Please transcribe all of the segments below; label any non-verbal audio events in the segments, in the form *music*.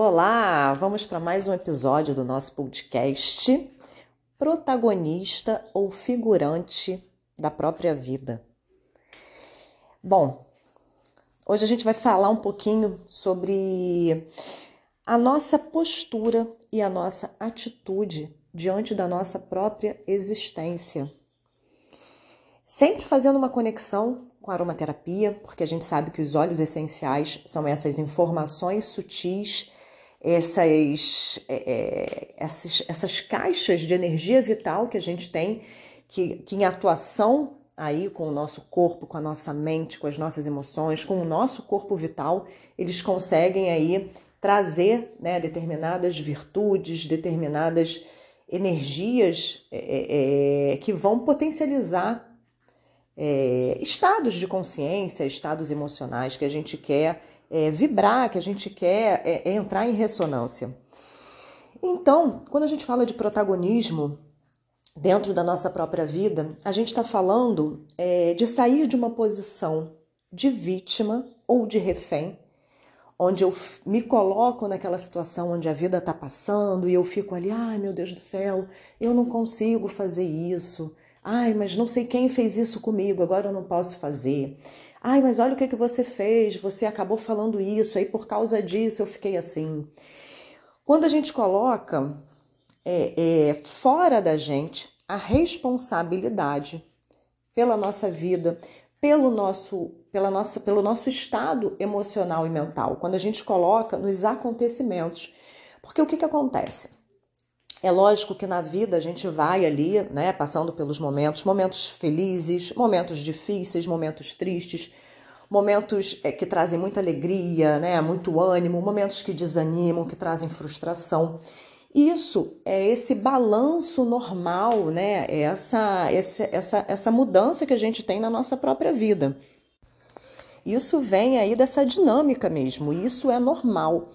Olá, vamos para mais um episódio do nosso podcast Protagonista ou figurante da própria vida. Bom, hoje a gente vai falar um pouquinho sobre a nossa postura e a nossa atitude diante da nossa própria existência. Sempre fazendo uma conexão com a aromaterapia, porque a gente sabe que os óleos essenciais são essas informações sutis essas, é, é, essas, essas caixas de energia vital que a gente tem, que, que em atuação aí com o nosso corpo, com a nossa mente, com as nossas emoções, com o nosso corpo vital, eles conseguem aí trazer né, determinadas virtudes, determinadas energias é, é, é que vão potencializar é, estados de consciência, estados emocionais que a gente quer é, vibrar, que a gente quer é, é entrar em ressonância. Então, quando a gente fala de protagonismo dentro da nossa própria vida, a gente está falando é, de sair de uma posição de vítima ou de refém, onde eu me coloco naquela situação onde a vida está passando e eu fico ali, ai meu Deus do céu, eu não consigo fazer isso. Ai, mas não sei quem fez isso comigo, agora eu não posso fazer. Ai, mas olha o que, que você fez, você acabou falando isso, aí por causa disso eu fiquei assim. Quando a gente coloca é, é, fora da gente a responsabilidade pela nossa vida, pelo nosso, pela nossa, pelo nosso estado emocional e mental, quando a gente coloca nos acontecimentos. Porque o que, que acontece? É lógico que na vida a gente vai ali, né, passando pelos momentos, momentos felizes, momentos difíceis, momentos tristes, momentos é, que trazem muita alegria, né, muito ânimo, momentos que desanimam, que trazem frustração. Isso é esse balanço normal, né, é essa, essa, essa, essa mudança que a gente tem na nossa própria vida. Isso vem aí dessa dinâmica mesmo, isso é normal.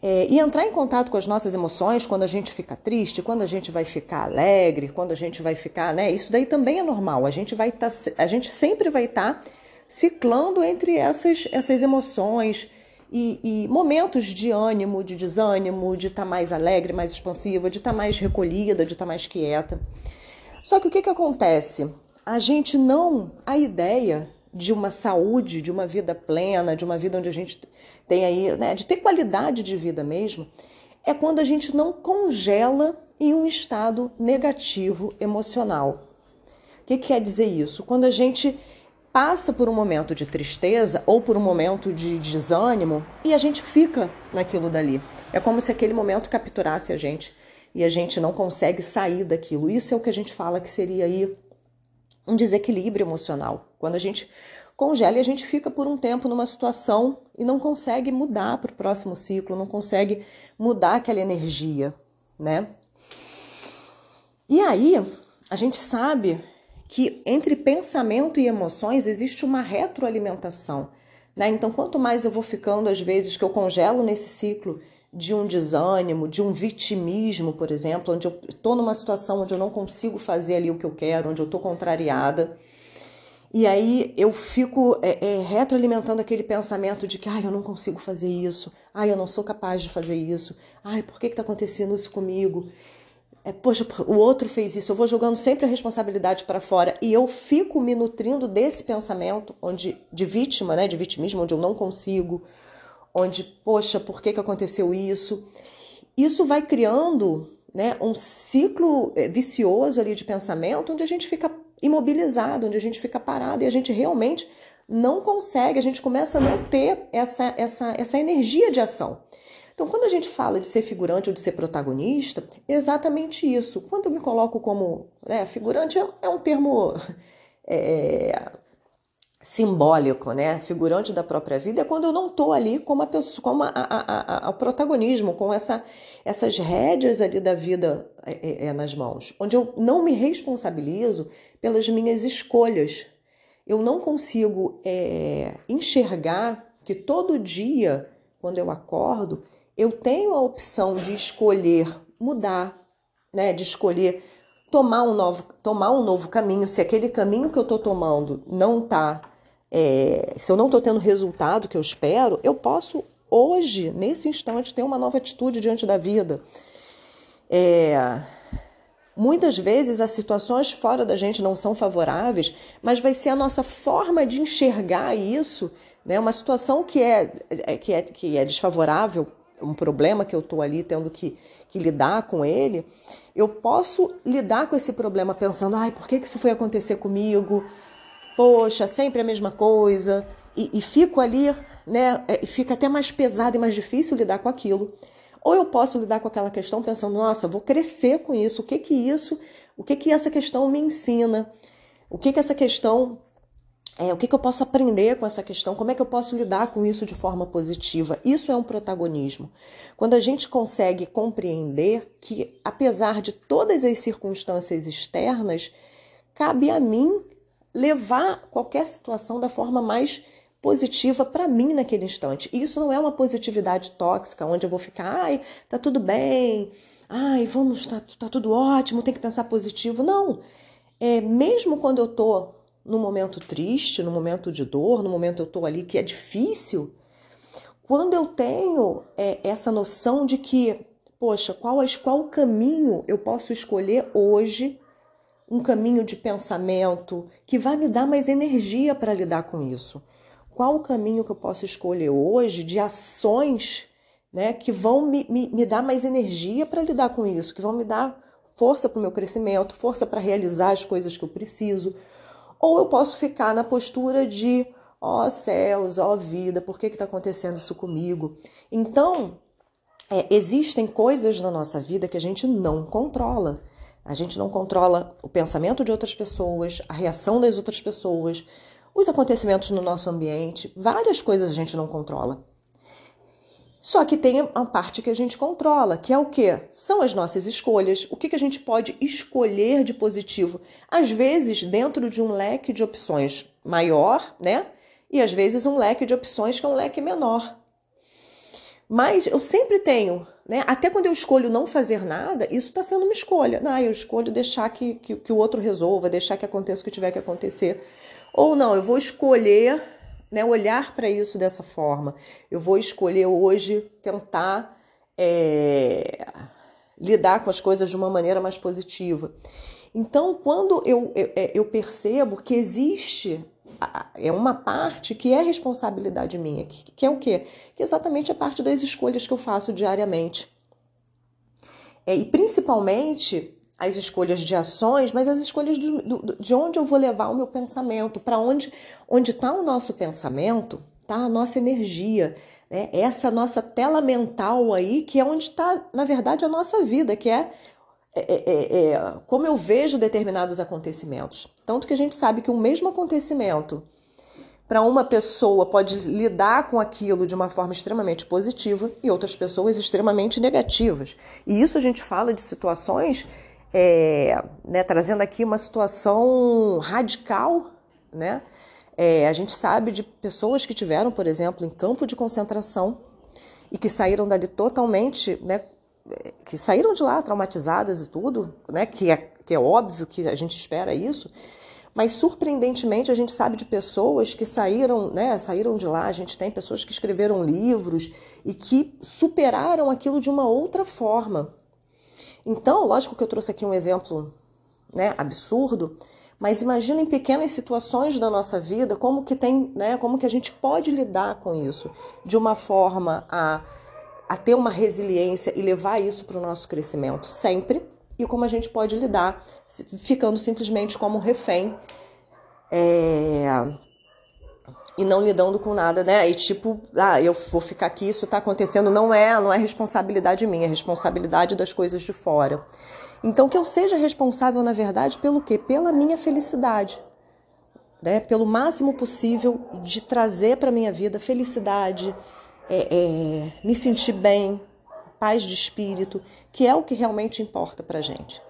É, e entrar em contato com as nossas emoções quando a gente fica triste, quando a gente vai ficar alegre, quando a gente vai ficar, né? Isso daí também é normal. A gente vai tá, a gente sempre vai estar tá ciclando entre essas, essas emoções e, e, momentos de ânimo, de desânimo, de estar tá mais alegre, mais expansiva, de estar tá mais recolhida, de estar tá mais quieta. Só que o que, que acontece? A gente não. A ideia de uma saúde, de uma vida plena, de uma vida onde a gente tem aí, né, de ter qualidade de vida mesmo, é quando a gente não congela em um estado negativo emocional. O que, que quer dizer isso? Quando a gente passa por um momento de tristeza ou por um momento de desânimo e a gente fica naquilo dali. É como se aquele momento capturasse a gente e a gente não consegue sair daquilo. Isso é o que a gente fala que seria aí um desequilíbrio emocional. Quando a gente congela e a gente fica por um tempo numa situação e não consegue mudar para o próximo ciclo, não consegue mudar aquela energia, né? E aí, a gente sabe que entre pensamento e emoções existe uma retroalimentação, né? Então, quanto mais eu vou ficando, às vezes, que eu congelo nesse ciclo de um desânimo, de um vitimismo, por exemplo, onde eu estou numa situação onde eu não consigo fazer ali o que eu quero, onde eu estou contrariada. E aí eu fico é, é, retroalimentando aquele pensamento de que ai, eu não consigo fazer isso, ai, eu não sou capaz de fazer isso, ai, por que está acontecendo isso comigo? É, poxa, o outro fez isso, eu vou jogando sempre a responsabilidade para fora e eu fico me nutrindo desse pensamento onde de vítima, né, de vitimismo, onde eu não consigo, onde, poxa, por que, que aconteceu isso? Isso vai criando né, um ciclo é, vicioso ali de pensamento onde a gente fica imobilizado, onde a gente fica parado e a gente realmente não consegue, a gente começa a não ter essa, essa, essa energia de ação. Então, quando a gente fala de ser figurante ou de ser protagonista, é exatamente isso. Quando eu me coloco como né, figurante, é, é um termo é, *laughs* simbólico, né? Figurante da própria vida é quando eu não estou ali como a pessoa, como a, a, a, o protagonismo, com essa, essas rédeas ali da vida é, é, é, nas mãos, onde eu não me responsabilizo pelas minhas escolhas. Eu não consigo é, enxergar que todo dia, quando eu acordo, eu tenho a opção de escolher mudar, né? De escolher tomar um novo, tomar um novo caminho. Se aquele caminho que eu estou tomando não está é, se eu não estou tendo o resultado que eu espero, eu posso hoje, nesse instante, ter uma nova atitude diante da vida. É, Muitas vezes as situações fora da gente não são favoráveis, mas vai ser a nossa forma de enxergar isso, né? Uma situação que é, é que é, que é desfavorável, um problema que eu estou ali tendo que, que lidar com ele, eu posso lidar com esse problema pensando, ai, por que, que isso foi acontecer comigo? Poxa, sempre a mesma coisa. E, e fico ali, né? É, fica até mais pesado e mais difícil lidar com aquilo. Ou eu posso lidar com aquela questão pensando, nossa, vou crescer com isso. O que que isso, o que que essa questão me ensina? O que que essa questão é, o que, que eu posso aprender com essa questão? Como é que eu posso lidar com isso de forma positiva? Isso é um protagonismo. Quando a gente consegue compreender que, apesar de todas as circunstâncias externas, cabe a mim levar qualquer situação da forma mais positiva para mim naquele instante. E isso não é uma positividade tóxica, onde eu vou ficar, ai, tá tudo bem, ai, vamos, tá, tá tudo ótimo, tem que pensar positivo. Não. É, mesmo quando eu tô no momento triste, no momento de dor, no momento eu tô ali que é difícil, quando eu tenho é, essa noção de que, poxa, qual, qual caminho eu posso escolher hoje, um caminho de pensamento que vai me dar mais energia para lidar com isso qual o caminho que eu posso escolher hoje de ações né, que vão me, me, me dar mais energia para lidar com isso, que vão me dar força para o meu crescimento, força para realizar as coisas que eu preciso. Ou eu posso ficar na postura de, ó oh, céus, ó oh, vida, por que está acontecendo isso comigo? Então, é, existem coisas na nossa vida que a gente não controla. A gente não controla o pensamento de outras pessoas, a reação das outras pessoas, os acontecimentos no nosso ambiente, várias coisas a gente não controla. Só que tem a parte que a gente controla, que é o que? São as nossas escolhas. O que, a gente pode escolher de positivo? Às vezes, dentro de um leque de opções maior, né? E às vezes um leque de opções que é um leque menor. Mas eu sempre tenho, né? Até quando eu escolho não fazer nada, isso está sendo uma escolha. Ah, eu escolho deixar que, que, que o outro resolva, deixar que aconteça o que tiver que acontecer. Ou não, eu vou escolher né, olhar para isso dessa forma. Eu vou escolher hoje tentar é, lidar com as coisas de uma maneira mais positiva. Então, quando eu, eu, é, eu percebo que existe é uma parte que é responsabilidade minha, que, que é o quê? Que é exatamente a parte das escolhas que eu faço diariamente. É, e principalmente as escolhas de ações, mas as escolhas do, do, de onde eu vou levar o meu pensamento, para onde onde está o nosso pensamento, tá a nossa energia, né? Essa nossa tela mental aí, que é onde está, na verdade, a nossa vida, que é, é, é, é, é como eu vejo determinados acontecimentos. Tanto que a gente sabe que o mesmo acontecimento para uma pessoa pode lidar com aquilo de uma forma extremamente positiva e outras pessoas extremamente negativas. E isso a gente fala de situações é, né, trazendo aqui uma situação radical, né? É, a gente sabe de pessoas que tiveram, por exemplo, em campo de concentração e que saíram dali totalmente, né? Que saíram de lá traumatizadas e tudo, né? Que é, que é óbvio que a gente espera isso, mas surpreendentemente a gente sabe de pessoas que saíram, né? Saíram de lá. A gente tem pessoas que escreveram livros e que superaram aquilo de uma outra forma, então, lógico que eu trouxe aqui um exemplo né, absurdo, mas imagina em pequenas situações da nossa vida como que tem, né, como que a gente pode lidar com isso de uma forma a, a ter uma resiliência e levar isso para o nosso crescimento sempre, e como a gente pode lidar ficando simplesmente como refém é, e não lidando com nada, né? E tipo, ah, eu vou ficar aqui, isso tá acontecendo, não é, não é responsabilidade minha, é responsabilidade das coisas de fora. Então que eu seja responsável, na verdade, pelo quê? Pela minha felicidade. Né? Pelo máximo possível de trazer para minha vida felicidade, é, é, me sentir bem, paz de espírito, que é o que realmente importa pra gente.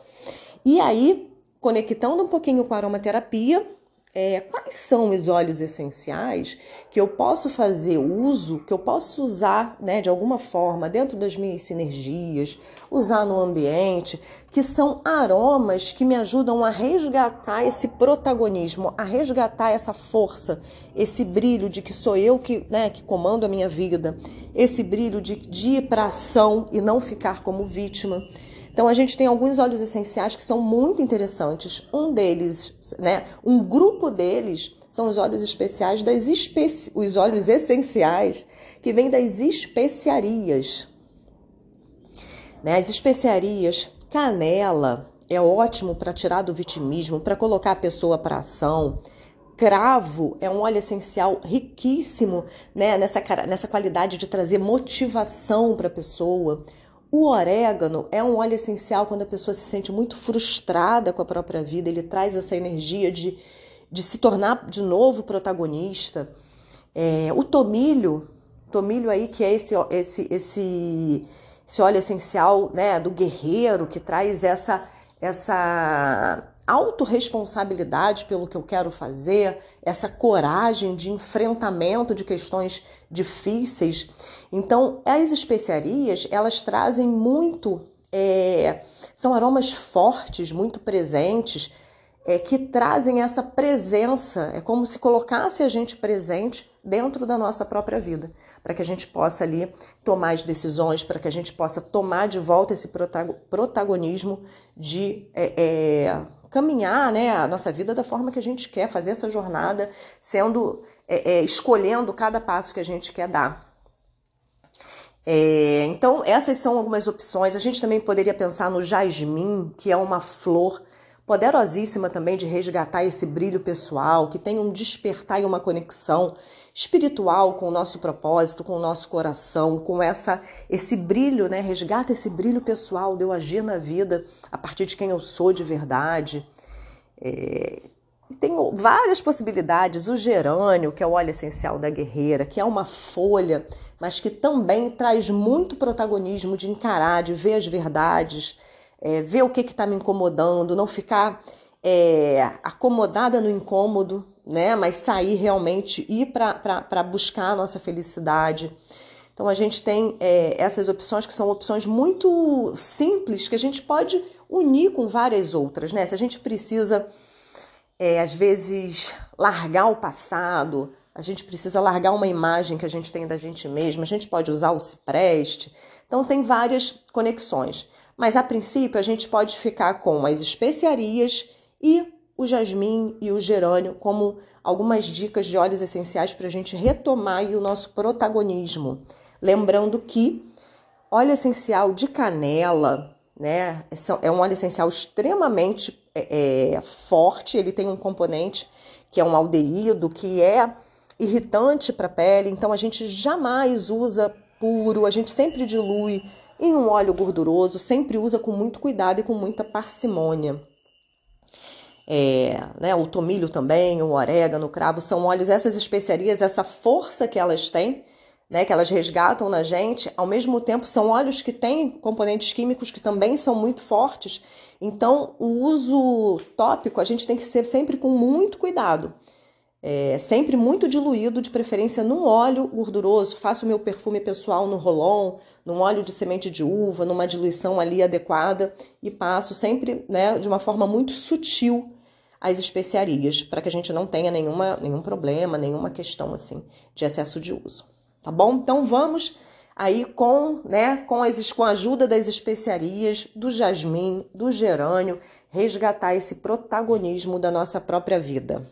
E aí, conectando um pouquinho com a aromaterapia, é, quais são os óleos essenciais que eu posso fazer uso, que eu posso usar né, de alguma forma dentro das minhas sinergias, usar no ambiente, que são aromas que me ajudam a resgatar esse protagonismo, a resgatar essa força, esse brilho de que sou eu que, né, que comando a minha vida, esse brilho de, de ir para ação e não ficar como vítima. Então a gente tem alguns óleos essenciais que são muito interessantes. Um deles, né, um grupo deles são os óleos especiais das especi... os óleos essenciais que vêm das especiarias. Né? As especiarias, canela é ótimo para tirar do vitimismo, para colocar a pessoa para ação. Cravo é um óleo essencial riquíssimo né? nessa, nessa qualidade de trazer motivação para a pessoa. O orégano é um óleo essencial quando a pessoa se sente muito frustrada com a própria vida, ele traz essa energia de, de se tornar de novo protagonista. É, o tomilho, tomilho aí que é esse, esse, esse, esse óleo essencial né, do guerreiro que traz essa, essa autorresponsabilidade pelo que eu quero fazer, essa coragem de enfrentamento de questões difíceis. Então, as especiarias, elas trazem muito, é, são aromas fortes, muito presentes, é, que trazem essa presença, é como se colocasse a gente presente dentro da nossa própria vida, para que a gente possa ali tomar as decisões, para que a gente possa tomar de volta esse protagonismo de é, é, caminhar né, a nossa vida da forma que a gente quer, fazer essa jornada, sendo é, é, escolhendo cada passo que a gente quer dar. É, então, essas são algumas opções. A gente também poderia pensar no jasmim, que é uma flor poderosíssima também de resgatar esse brilho pessoal, que tem um despertar e uma conexão espiritual com o nosso propósito, com o nosso coração, com essa esse brilho, né? Resgata esse brilho pessoal de eu agir na vida a partir de quem eu sou de verdade. É, tem várias possibilidades. O gerânio, que é o óleo essencial da guerreira, que é uma folha, mas que também traz muito protagonismo de encarar, de ver as verdades, é, ver o que está me incomodando, não ficar é, acomodada no incômodo, né? Mas sair realmente, ir para buscar a nossa felicidade. Então a gente tem é, essas opções que são opções muito simples que a gente pode unir com várias outras, né? Se a gente precisa, é, às vezes, largar o passado, a gente precisa largar uma imagem que a gente tem da gente mesma, a gente pode usar o cipreste. Então tem várias conexões. Mas a princípio a gente pode ficar com as especiarias e o jasmim e o gerânio como algumas dicas de óleos essenciais para a gente retomar o nosso protagonismo. Lembrando que óleo essencial de canela, né, é um óleo essencial extremamente é, é, forte, ele tem um componente que é um aldeído, que é irritante para a pele, então a gente jamais usa puro, a gente sempre dilui em um óleo gorduroso, sempre usa com muito cuidado e com muita parcimônia é, né, o tomilho também, o orégano, o cravo, são óleos, essas especiarias, essa força que elas têm, né, que elas resgatam na gente, ao mesmo tempo são óleos que têm componentes químicos que também são muito fortes. Então, o uso tópico a gente tem que ser sempre com muito cuidado. É, sempre muito diluído, de preferência num óleo gorduroso. Faço meu perfume pessoal no rolon, num óleo de semente de uva, numa diluição ali adequada e passo sempre né, de uma forma muito sutil as especiarias, para que a gente não tenha nenhuma, nenhum problema, nenhuma questão assim de excesso de uso. Tá bom? Então vamos aí com, né, com, as, com a ajuda das especiarias, do jasmim, do gerânio, resgatar esse protagonismo da nossa própria vida.